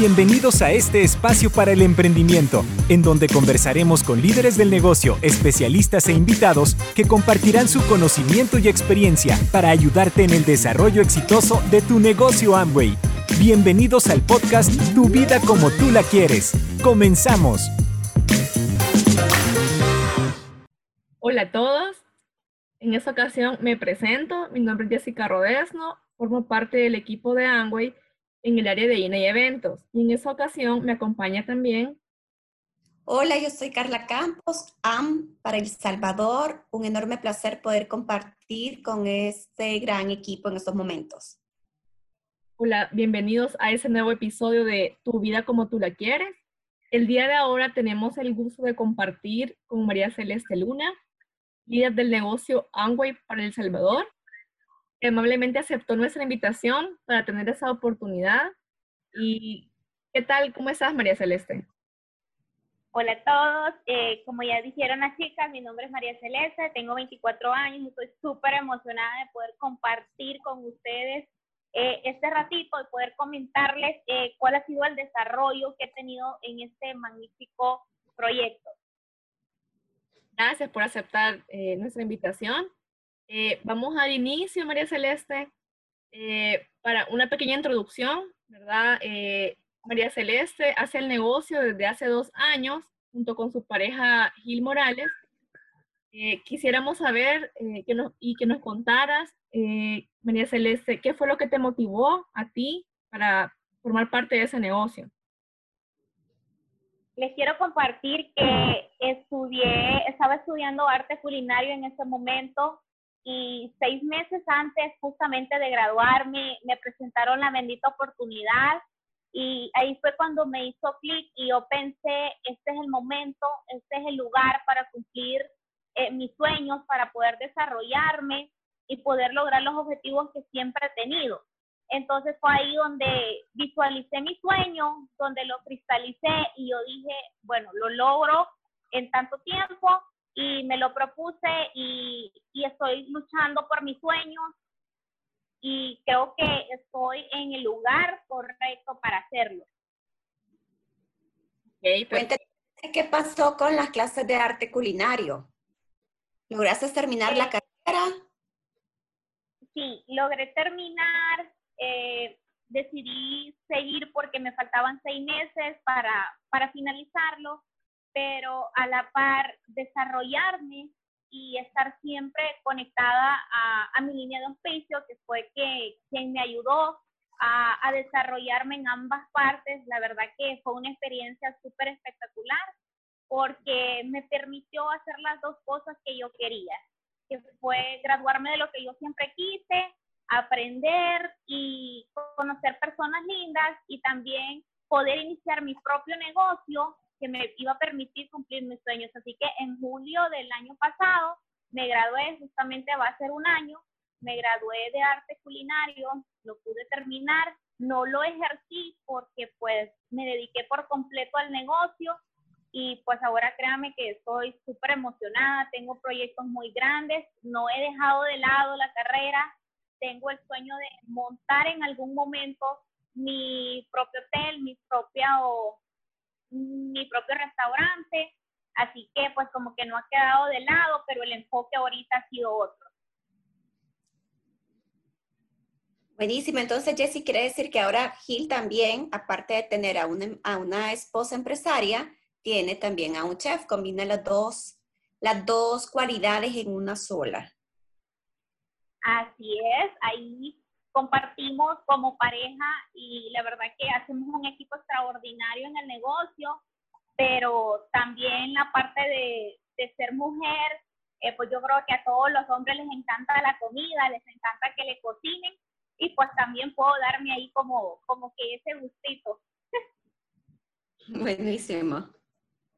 Bienvenidos a este espacio para el emprendimiento, en donde conversaremos con líderes del negocio, especialistas e invitados que compartirán su conocimiento y experiencia para ayudarte en el desarrollo exitoso de tu negocio Amway. Bienvenidos al podcast Tu vida como tú la quieres. Comenzamos. Hola a todos. En esta ocasión me presento. Mi nombre es Jessica Rodesno. Formo parte del equipo de Amway en el área de INA y eventos. Y en esa ocasión me acompaña también. Hola, yo soy Carla Campos, AM para El Salvador. Un enorme placer poder compartir con este gran equipo en estos momentos. Hola, bienvenidos a ese nuevo episodio de Tu vida como tú la quieres. El día de ahora tenemos el gusto de compartir con María Celeste Luna, líder del negocio Amway para El Salvador, amablemente aceptó nuestra invitación para tener esa oportunidad. ¿Y qué tal? ¿Cómo estás, María Celeste? Hola a todos, eh, como ya dijeron las chicas, mi nombre es María Celeste, tengo 24 años y estoy súper emocionada de poder compartir con ustedes eh, este ratito, y poder comentarles eh, cuál ha sido el desarrollo que he tenido en este magnífico proyecto. Gracias por aceptar nuestra invitación. Eh, vamos al inicio, María Celeste, eh, para una pequeña introducción, ¿verdad? Eh, María Celeste hace el negocio desde hace dos años junto con su pareja Gil Morales. quisiéramos saber que nos, y que nos contaras, María Celeste, ¿qué fue lo que te motivó a ti para formar parte de ese negocio? Les quiero compartir que estudié, estaba estudiando arte culinario en ese momento y seis meses antes justamente de graduarme me presentaron la bendita oportunidad y ahí fue cuando me hizo clic y yo pensé, este es el momento, este es el lugar para cumplir eh, mis sueños, para poder desarrollarme y poder lograr los objetivos que siempre he tenido. Entonces fue ahí donde visualicé mi sueño, donde lo cristalicé y yo dije, bueno, lo logro en tanto tiempo y me lo propuse y, y estoy luchando por mis sueños y creo que estoy en el lugar correcto para hacerlo. Okay, qué pasó con las clases de arte culinario. ¿Lograste terminar la carrera? Sí, logré terminar. Eh, decidí seguir porque me faltaban seis meses para, para finalizarlo pero a la par desarrollarme y estar siempre conectada a, mi línea de auspicio, que fue que, quien me ayudó a, a, desarrollarme en ambas partes. La verdad que fue una experiencia súper espectacular porque me permitió hacer las dos cosas que yo quería, que fue graduarme de lo que yo siempre quise, aprender y conocer personas lindas y también poder iniciar mi propio negocio que me iba a permitir cumplir mis sueños. Así que en julio del año pasado me gradué, justamente va a ser un año, me gradué de arte culinario, lo pude terminar, no lo ejercí porque pues me dediqué por completo al negocio y pues ahora créame que estoy súper emocionada, tengo proyectos muy grandes, no he dejado de lado la carrera, tengo el sueño de montar en algún momento mi propio hotel, mi propia mi propio restaurante, así que pues como que no ha quedado de lado, pero el enfoque ahorita ha sido otro. Buenísimo, entonces Jessy quiere decir que ahora Gil también, aparte de tener a una, a una esposa empresaria, tiene también a un chef, combina las dos, las dos cualidades en una sola. Así es, ahí compartimos como pareja y la verdad que hacemos un equipo extraordinario en el negocio, pero también la parte de, ser mujer, eh, pues yo creo que a todos los hombres les encanta la comida, les encanta que le cocinen y pues también puedo darme ahí como, como que ese gustito. Buenísimo.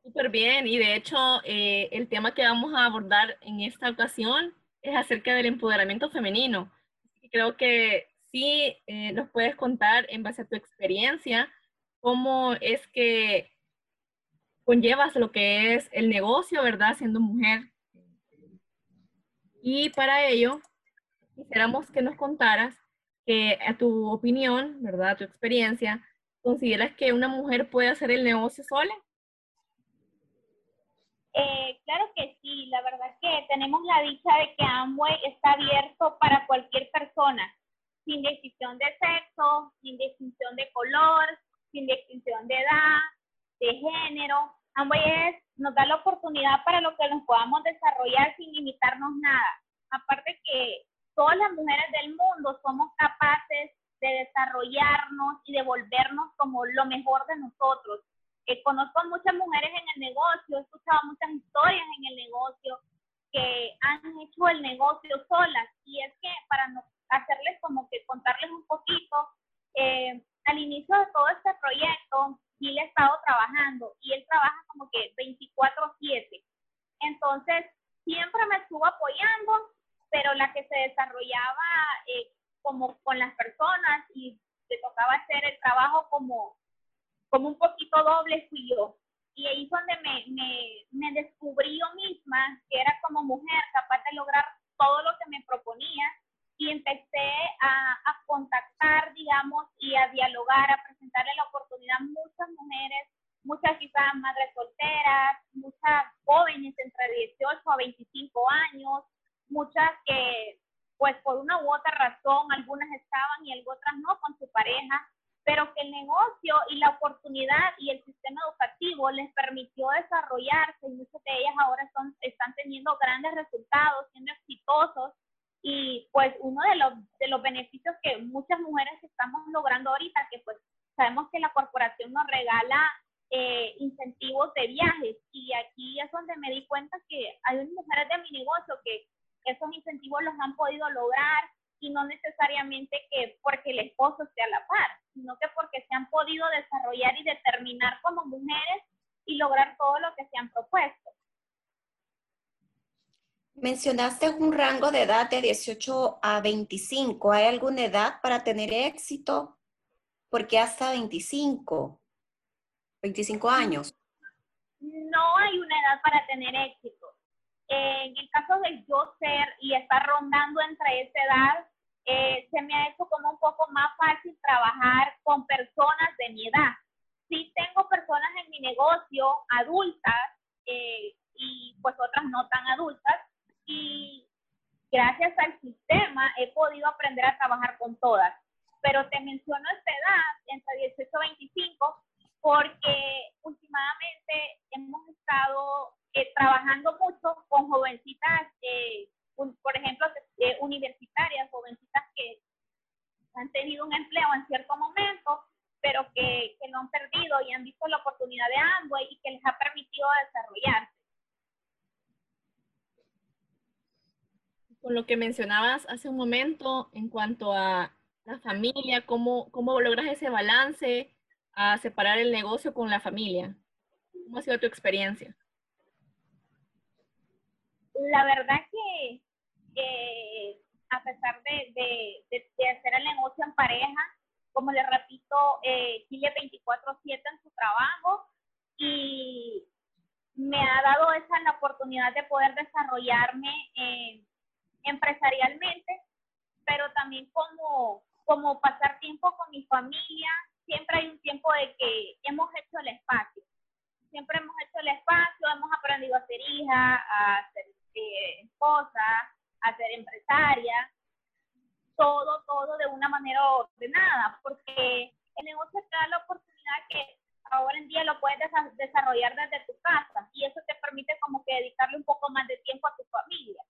Súper bien, y de hecho eh, el tema que vamos a abordar en esta ocasión es acerca del empoderamiento femenino creo que sí eh, nos puedes contar en base a tu experiencia cómo es que conllevas lo que es el negocio, ¿verdad? Siendo mujer. Y para ello, quisiéramos que nos contaras que a tu opinión, ¿verdad? A tu experiencia, ¿consideras que una mujer puede hacer el negocio sola? Eh, claro que sí, la verdad que tenemos la dicha de que Amway está abierto para cualquier persona, sin distinción de sexo, sin distinción de color, sin distinción de edad, de género. Amway es, nos da la oportunidad para lo que nos podamos desarrollar sin limitarnos nada. Aparte que todas las mujeres del mundo somos capaces de desarrollarnos y de volvernos como lo mejor de nosotros. Eh, conozco muchas mujeres en el negocio, escuchado muchas historias en el negocio que han hecho el negocio solas y es que para no hacerles como que contarles un poquito, eh, al inicio de todo este proyecto, Gil ha estado trabajando y él trabaja como que 24/7. Entonces, siempre me estuvo apoyando, pero la que se desarrollaba eh, como con las personas y le tocaba hacer el trabajo como, como un poquito doble fui yo. Y ahí es donde me, me, me descubrí yo misma que era como mujer capaz de lograr todo lo que me proponía y empecé a, a, contactar, digamos, y a dialogar, a presentarle la oportunidad a muchas mujeres, muchas quizás madres solteras, muchas jóvenes entre 18 a 25 años, muchas que pues por una u otra razón, algunas estaban y otras no con su pareja, pero que el negocio y la oportunidad y el sistema educativo les permitió desarrollarse y muchas de ellas ahora son, están teniendo grandes resultados, siendo exitosos y pues uno de los, de los beneficios que muchas mujeres estamos logrando ahorita, que pues sabemos que la corporación nos regala eh, incentivos de viajes y aquí es donde me di cuenta que hay mujeres de mi negocio que esos incentivos los han podido lograr y no necesariamente que porque el esposo esté a la par, sino que porque se han podido desarrollar y determinar como mujeres y lograr todo lo que se han propuesto. Mencionaste un rango de edad de 18 a 25. ¿Hay alguna edad para tener éxito? Porque hasta 25, 25 años. No hay una edad para tener éxito. en el caso de yo ser y estar rondando entre esa edad, eh, se me ha hecho como un poco más fácil trabajar con personas de mi edad. Sí tengo personas en mi negocio adultas eh, y pues otras no tan adultas, y gracias al sistema he podido aprender a trabajar con todas. Pero te menciono esta edad, entre 18 y 25, porque últimamente hemos estado eh, trabajando mucho con jovencitas, eh, por ejemplo, eh, universitarias, jovencitas que han tenido un empleo en cierto momento, pero que, que lo han perdido y han visto la oportunidad de ambos y que les ha permitido desarrollarse. con lo que mencionabas hace un momento en cuanto a la familia, cómo, cómo logras ese balance a separar el negocio con la familia. ¿Cómo ha sido tu experiencia? La verdad que, a pesar de, de, hacer el negocio en pareja, como le repito, eh, sigue 24/7 en su trabajo y me ha dado esa la oportunidad de poder desarrollarme en empresarialmente, pero también como, como pasar tiempo con mi familia. Siempre hay un tiempo de que hemos hecho el espacio. Siempre hemos hecho el espacio, hemos aprendido a ser hija, a ser eh, esposa, a ser empresaria. Todo, todo de una manera ordenada, porque el negocio te da la oportunidad que ahora en día lo puedes desarrollar desde tu casa y eso te permite como que dedicarle un poco más de tiempo a tu familia.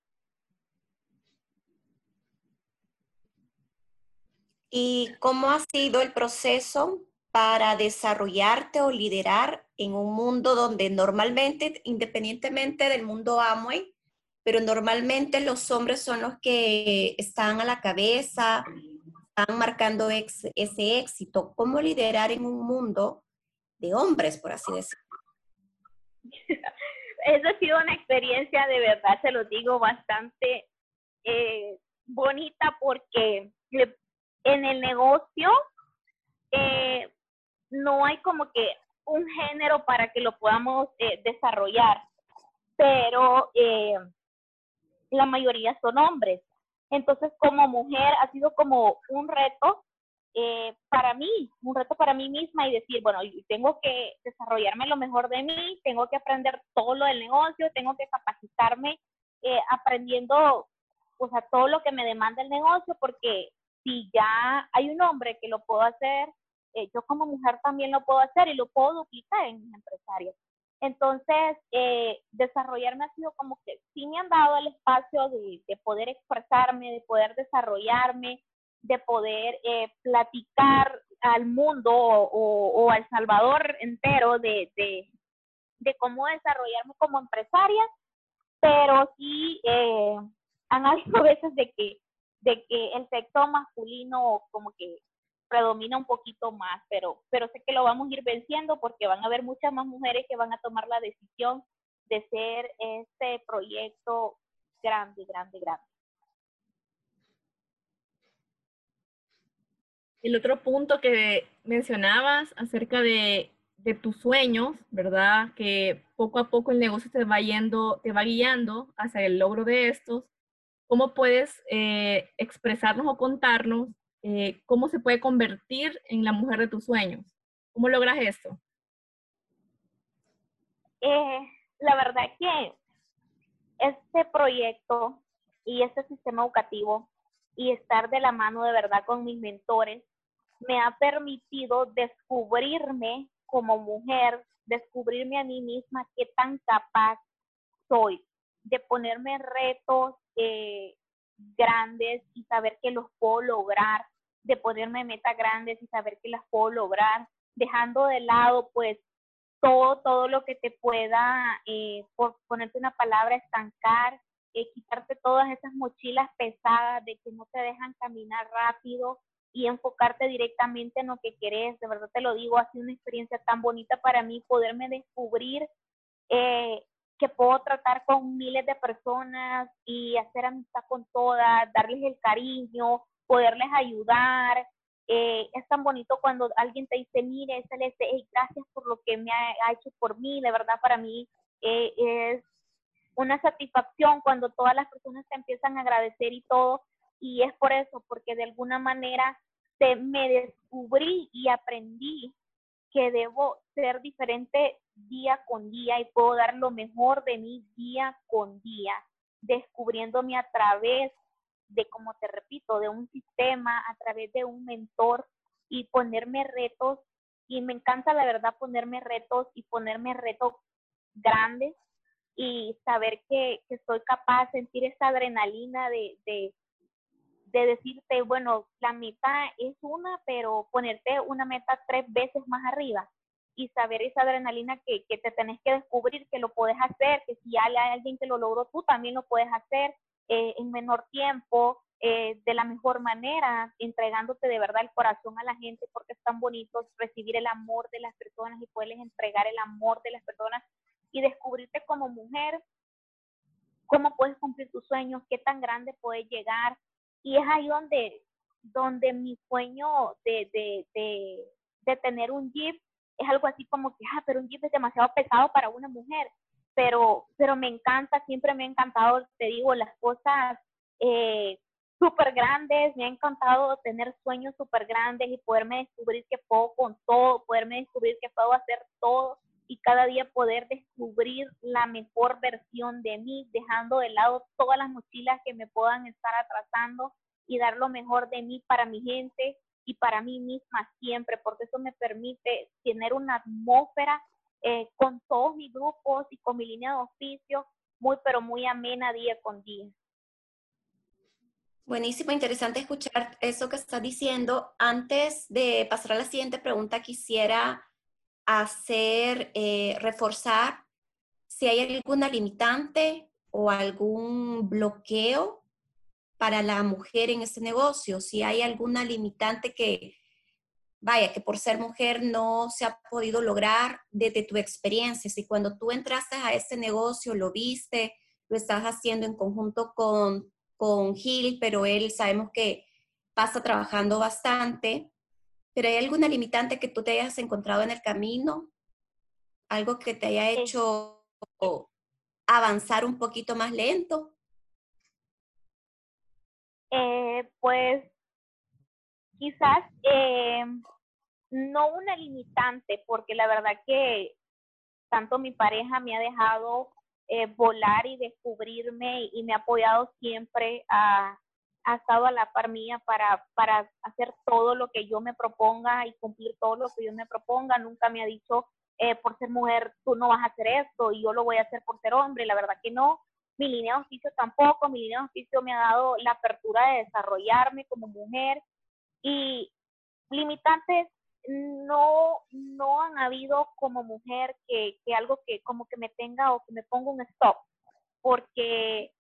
¿Y cómo ha sido el proceso para desarrollarte o liderar en un mundo donde normalmente, independientemente del mundo Amway, pero normalmente los hombres son los que están a la cabeza, están marcando ese éxito. ¿Cómo liderar en un mundo de hombres, por así decirlo? Esa ha sido una experiencia de verdad, se lo digo, bastante eh, bonita porque en el negocio eh, no hay como que un género para que lo podamos eh, desarrollar, pero la mayoría son hombres. Entonces, como mujer, ha sido como un reto eh, para mí, un reto para mí misma y decir, bueno, tengo que desarrollarme lo mejor de mí, tengo que aprender todo lo del negocio, tengo que capacitarme eh, aprendiendo, o sea, todo lo que me demanda el negocio, porque si ya hay un hombre que lo puedo hacer, eh, yo como mujer también lo puedo hacer y lo puedo duplicar en mis empresarios. Entonces, desarrollarme ha sido como que sí me han dado el espacio de, de poder expresarme, de poder desarrollarme, de poder eh, platicar al mundo o, al Salvador entero de, cómo desarrollarme como empresaria, pero sí eh, han habido veces de que, de que el sexo masculino como que predomina un poquito más, pero, pero sé que lo vamos a ir venciendo porque van a haber muchas más mujeres que van a tomar la decisión de ser este proyecto grande, grande, grande. El otro punto que mencionabas acerca de, tus sueños, ¿verdad? Que poco a poco el negocio te va yendo, te va guiando hacia el logro de estos. ¿Cómo puedes eh, expresarnos o contarnos eh, cómo se puede convertir en la mujer de tus sueños? ¿Cómo logras esto? Eh, la verdad que este proyecto y este sistema educativo y estar de la mano de verdad con mis mentores me ha permitido descubrirme como mujer, descubrirme a mí misma qué tan capaz soy de ponerme retos eh, grandes y saber que los puedo lograr, de ponerme metas grandes y saber que las puedo lograr, dejando de lado pues todo, todo lo que te pueda, eh, por ponerte una palabra, estancar, eh, quitarte todas esas mochilas pesadas de que no te dejan caminar rápido, y enfocarte directamente en lo que querés. De verdad te lo digo, ha sido una experiencia tan bonita para mí poderme descubrir eh, que puedo tratar con miles de personas y hacer amistad con todas, darles el cariño, poderles ayudar. Eh, es tan bonito cuando alguien te dice, mire, Celeste, gracias por lo que me ha, hecho por mí. De verdad, para mí eh, es una satisfacción cuando todas las personas te empiezan a agradecer y todo y es por eso, porque de alguna manera te, me descubrí y aprendí que debo ser diferente día con día y puedo dar lo mejor de mí día con día, descubriéndome a través de, como te repito, de un sistema, a través de un mentor y ponerme retos. Y me encanta la verdad ponerme retos y ponerme retos grandes y saber que, que soy capaz sentir esa adrenalina de, de, de decirte, bueno, la meta es una, pero ponerte una meta tres veces más arriba y saber esa adrenalina que, que te tenés que descubrir que lo puedes hacer, que si hay alguien que lo logró, tú también lo puedes hacer eh, en menor tiempo, eh, de la mejor manera, entregándote de verdad el corazón a la gente, porque es tan bonito recibir el amor de las personas y poderles entregar el amor de las personas y descubrirte como mujer, cómo puedes cumplir tus sueños, qué tan grande puedes llegar, y es ahí donde, donde mi sueño de, de, de, de tener un Jeep es algo así como que, ah, pero un Jeep es demasiado pesado para una mujer, pero, pero me encanta, siempre me ha encantado, te digo, las cosas eh, súper grandes, me ha encantado tener sueños súper grandes y poderme descubrir que puedo con todo, poderme descubrir que puedo hacer todo y cada día poder descubrir la mejor versión de mí, dejando de lado todas las mochilas que me puedan estar atrasando y dar lo mejor de mí para mi gente y para mí misma siempre, porque eso me permite tener una atmósfera eh, con todos mis grupos y con mi línea de oficio muy, pero muy amena día con día. Buenísimo, interesante escuchar eso que estás diciendo. Antes de pasar a la siguiente pregunta, quisiera hacer, eh, reforzar si hay alguna limitante o algún bloqueo para la mujer en este negocio, si hay alguna limitante que, vaya, que por ser mujer no se ha podido lograr desde tu experiencia, si cuando tú entraste a este negocio lo viste, lo estás haciendo en conjunto con, con Gil, pero él sabemos que pasa trabajando bastante, pero ¿hay alguna limitante que tú te hayas encontrado en el camino? ¿Algo que te haya hecho avanzar un poquito más lento? Eh, pues quizás eh, no una limitante, porque la verdad que tanto mi pareja me ha dejado eh, volar y descubrirme y me ha apoyado siempre, a, ha estado a la par mía para, para hacer todo lo que yo me proponga y cumplir todo lo que yo me proponga. Nunca me ha dicho, eh, por ser mujer, tú no vas a hacer esto y yo lo voy a hacer por ser hombre. La verdad que no. Mi línea de oficio tampoco. Mi línea de oficio me ha dado la apertura de desarrollarme como mujer y limitantes no, no han habido como mujer que, que algo que como que me tenga o que me ponga un stop, porque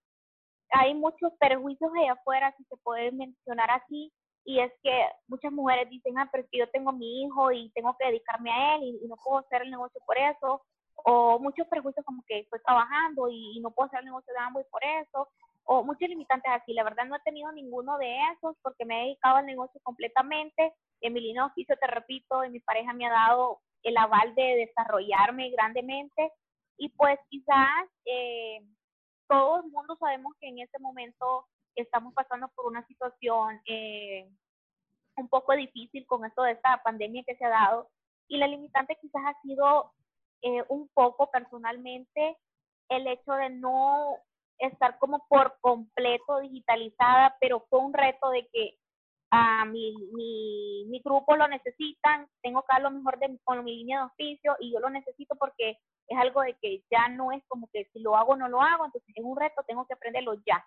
hay muchos perjuicios allá afuera, si se puede mencionar así, y es que muchas mujeres dicen, ah, pero es que yo tengo mi hijo y tengo que dedicarme a él y, no puedo hacer el negocio por eso, o muchos perjuicios como que estoy trabajando y, no puedo hacer el negocio de ambos y por eso, o muchos limitantes así. La verdad no he tenido ninguno de esos porque me he dedicado al negocio completamente. De oficio, te repito, y mi pareja me ha dado el aval de desarrollarme grandemente. Y pues quizás eh, todo el mundo sabemos que en este momento estamos pasando por una situación eh, un poco difícil con esto de esta pandemia que se ha dado. Y la limitante quizás ha sido eh, un poco personalmente el hecho de no estar como por completo digitalizada, pero fue un reto de que a mi, mi, mi, grupo lo necesitan, tengo que lo mejor de, con mi línea de oficio y yo lo necesito porque es algo de que ya no es como que si lo hago o no lo hago, entonces es un reto, tengo que aprenderlo ya.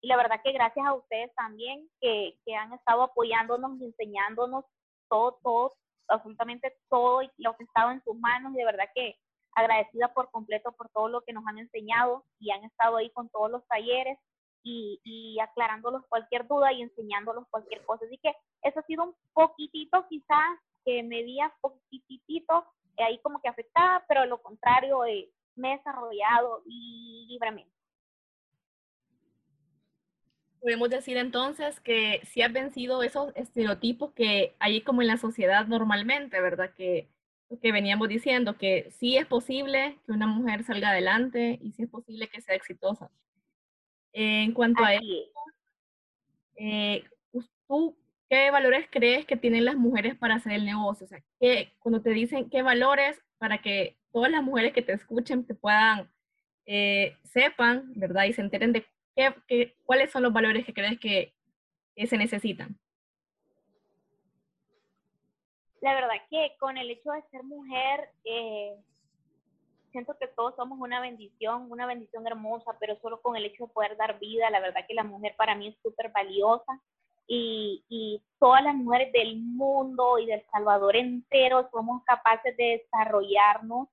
Y la verdad que gracias a ustedes también que, que han estado apoyándonos y enseñándonos todo, todo, absolutamente todo lo que estado en sus manos, y de verdad que agradecida por completo por todo lo que nos han enseñado y han estado ahí con todos los talleres y, y aclarándolos cualquier duda y enseñándolos cualquier cosa. Así que eso ha sido un poquitito quizás que me di poquitito eh, ahí como que afectada, pero lo contrario, eh, me he desarrollado libremente. Podemos decir entonces que si has vencido esos estereotipos que hay como en la sociedad normalmente, ¿verdad? Que que veníamos diciendo, que sí es posible que una mujer salga adelante y sí es posible que sea exitosa. En cuanto a eso, eh, ¿tú qué valores crees que tienen las mujeres para hacer el negocio? O sea, que cuando te dicen qué valores para que todas las mujeres que te escuchen te puedan, eh, sepan, ¿verdad? Y se enteren de qué, cuáles son los valores que crees que, que se necesitan la verdad que con el hecho de ser mujer, eh, siento que todos somos una bendición, una bendición hermosa, pero solo con el hecho de poder dar vida, la verdad que la mujer para mí es súper valiosa y, y, todas las mujeres del mundo y del Salvador entero somos capaces de desarrollarnos,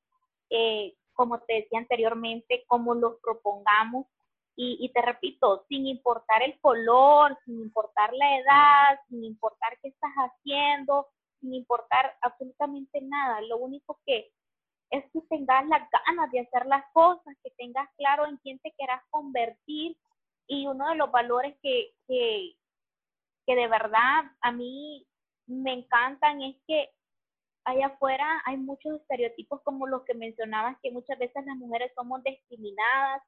eh, como te decía anteriormente, como los propongamos. Y, y te repito, sin importar el color, sin importar la edad, sin importar qué estás haciendo, sin importar absolutamente nada. Lo único que es que tengas las ganas de hacer las cosas, que tengas claro en quién te quieras convertir. Y uno de los valores que, que, que de verdad a mí me encantan es que allá afuera hay muchos estereotipos como los que mencionabas, que muchas veces las mujeres somos discriminadas,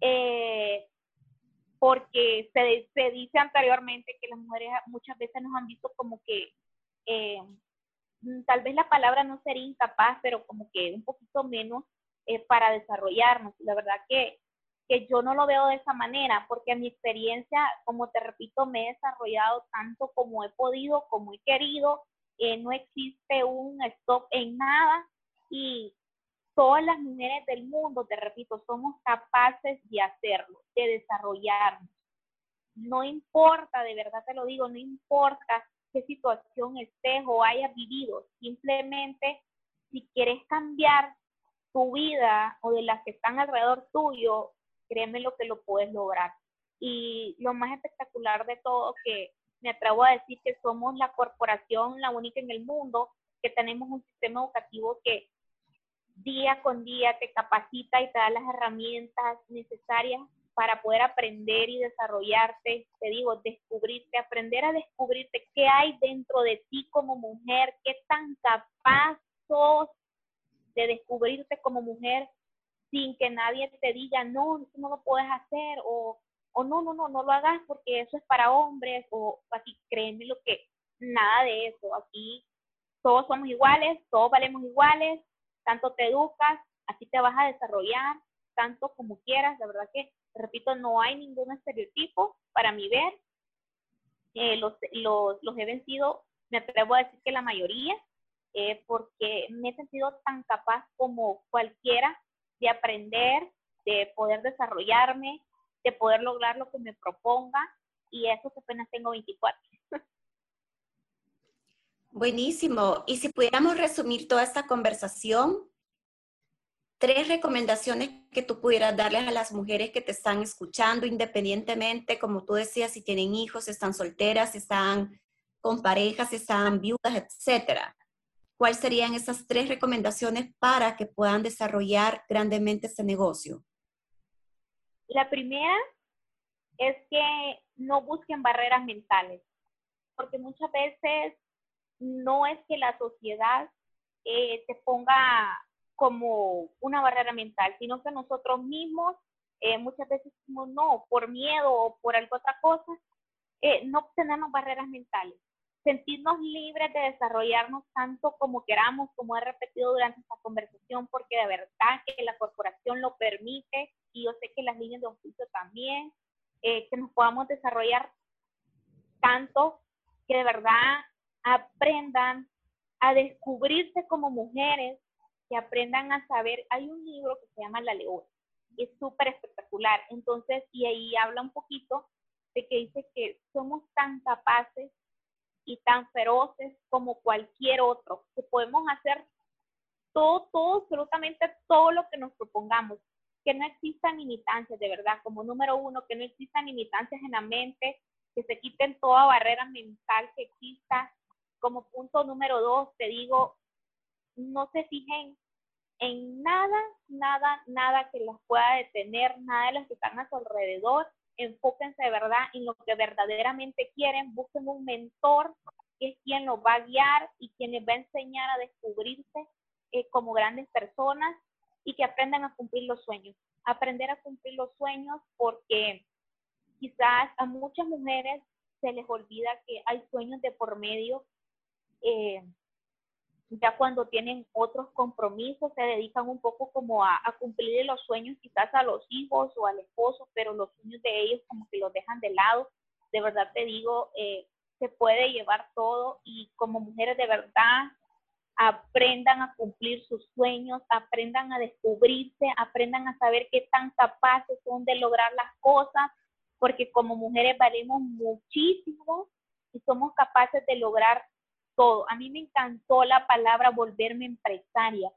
eh, porque se, se, dice anteriormente que las mujeres muchas veces nos han visto como que eh, tal vez la palabra no sería incapaz, pero como que un poquito menos eh, para desarrollarnos. La verdad que, que yo no lo veo de esa manera, porque mi experiencia, como te repito, me he desarrollado tanto como he podido, como he querido. Eh, no existe un stop en nada y todas las mujeres del mundo, te repito, somos capaces de hacerlo, de desarrollarnos. No importa, de verdad te lo digo, no importa qué situación estés o hayas vivido. Simplemente, si quieres cambiar tu vida o de las que están alrededor tuyo, créeme lo que lo puedes lograr. Y lo más espectacular de todo, que me atrevo a decir que somos la corporación, la única en el mundo, que tenemos un sistema educativo que día con día te capacita y te da las herramientas necesarias para poder aprender y desarrollarte, te digo, descubrirte, aprender a descubrirte qué hay dentro de ti como mujer, qué tan capaz sos de descubrirte como mujer sin que nadie te diga, no, eso no lo puedes hacer, o, o no, no, no, no lo hagas porque eso es para hombres, o así, créeme lo que nada de eso. Aquí todos somos iguales, todos valemos iguales, tanto te educas, así te vas a desarrollar, tanto como quieras. La verdad que, repito, no hay ningún estereotipo para mi ver. Eh, los, los, los he vencido, me atrevo a decir que la mayoría, eh, porque me he sentido tan capaz como cualquiera de aprender, de poder desarrollarme, de poder lograr lo que me proponga, y eso que apenas tengo 24. Buenísimo. Y si pudiéramos resumir toda esta conversación, tres recomendaciones que tú pudieras darles a las mujeres que te están escuchando, independientemente, como tú decías, si tienen hijos, están solteras, están con parejas, están viudas, etcétera. ¿Cuáles serían esas tres recomendaciones para que puedan desarrollar grandemente este negocio? La primera es que no busquen barreras mentales, porque muchas veces no es que la sociedad eh, te ponga como una barrera mental, sino que nosotros mismos eh, muchas veces decimos no, por miedo o por alguna otra cosa, eh, no tenemos barreras mentales. Sentirnos libres de desarrollarnos tanto como queramos, como he repetido durante esta conversación, porque de verdad que la corporación lo permite y yo sé que las líneas de oficio también, eh, que nos podamos desarrollar tanto que de verdad aprendan a descubrirse como mujeres, que aprendan a saber, hay un libro que se llama La Leona, es súper espectacular, entonces, y ahí habla un poquito de que dice que somos tan capaces y tan feroces como cualquier otro, que podemos hacer todo, todo, absolutamente todo lo que nos propongamos, que no existan limitancias, de verdad, como número uno, que no existan limitancias en la mente, que se quiten toda barrera mental que exista. Como punto número dos, te digo, no se fijen en nada, nada, nada que las pueda detener, nada de los que están a su alrededor. Enfóquense de verdad en lo que verdaderamente quieren, busquen un mentor que es quien los va a guiar y quien les va a enseñar a descubrirse eh, como grandes personas y que aprendan a cumplir los sueños. Aprender a cumplir los sueños porque quizás a muchas mujeres se les olvida que hay sueños de por medio. Eh, ya cuando tienen otros compromisos, se dedican un poco como a, cumplir los sueños quizás a los hijos o al esposo, pero los sueños de ellos como que los dejan de lado. De verdad te digo, eh, se puede llevar todo y como mujeres de verdad aprendan a cumplir sus sueños, aprendan a descubrirse, aprendan a saber qué tan capaces son de lograr las cosas, porque como mujeres valemos muchísimo y somos capaces de lograr A mí me encantó la palabra volverme empresaria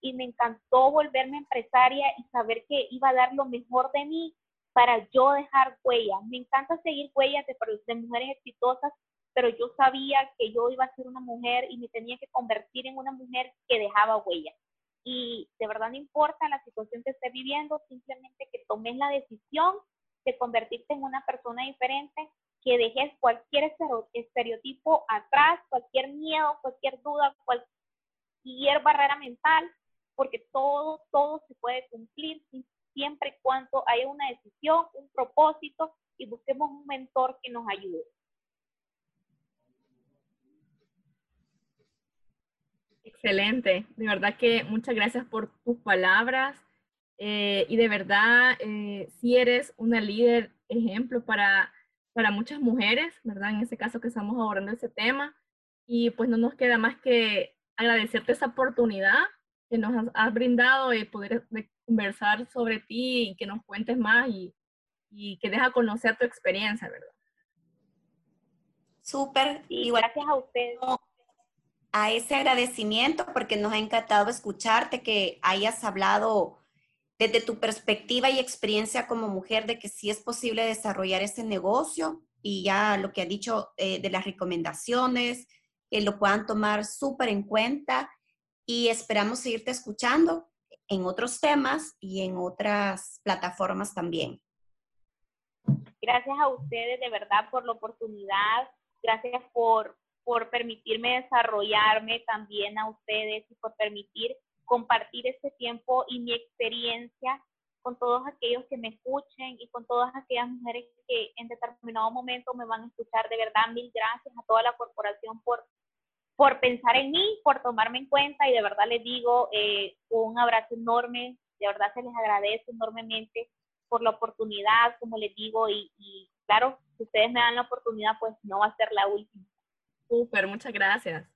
y me encantó volverme empresaria y saber que iba a dar lo mejor de mí para yo dejar huella. Me encanta seguir huellas de, de mujeres exitosas pero yo sabía que yo iba a ser una mujer y me tenía que convertir en una mujer que dejaba huella. Y de verdad no importa la situación que esté viviendo, simplemente que tomes la decisión de convertirte en una persona diferente, que dejes cualquier estereotipo atrás, cualquier miedo, cualquier duda, cualquier barrera mental, porque todo, todo se puede cumplir siempre y cuando haya una decisión, un propósito y busquemos un mentor que nos ayude. Excelente, de verdad que muchas gracias por tus palabras eh, y de verdad eh, si eres una líder ejemplo para, para muchas mujeres, ¿verdad? En ese caso que estamos abordando ese tema y pues no nos queda más que agradecerte esa oportunidad que nos has, brindado de poder conversar sobre ti y que nos cuentes más y, y que deja conocer tu experiencia, ¿verdad? Súper. Y gracias a ustedes a ese agradecimiento porque nos ha encantado escucharte, que hayas hablado desde tu perspectiva y experiencia como mujer de que sí es posible desarrollar ese negocio y ya lo que ha dicho eh, de las recomendaciones, que lo puedan tomar súper en cuenta y esperamos seguirte escuchando en otros temas y en otras plataformas también. Gracias a ustedes de verdad por la oportunidad, gracias por, por permitirme desarrollarme también a ustedes y por permitir compartir este tiempo y mi experiencia con todos aquellos que me escuchen y con todas aquellas mujeres que en determinado momento me van a escuchar. De verdad, mil gracias a toda la corporación por, por pensar en mí, por tomarme en cuenta y de verdad les digo eh, un abrazo enorme, de verdad se les agradece enormemente por la oportunidad, como les digo, y, y claro, si ustedes me dan la oportunidad, pues no va a ser la última. Súper, muchas gracias.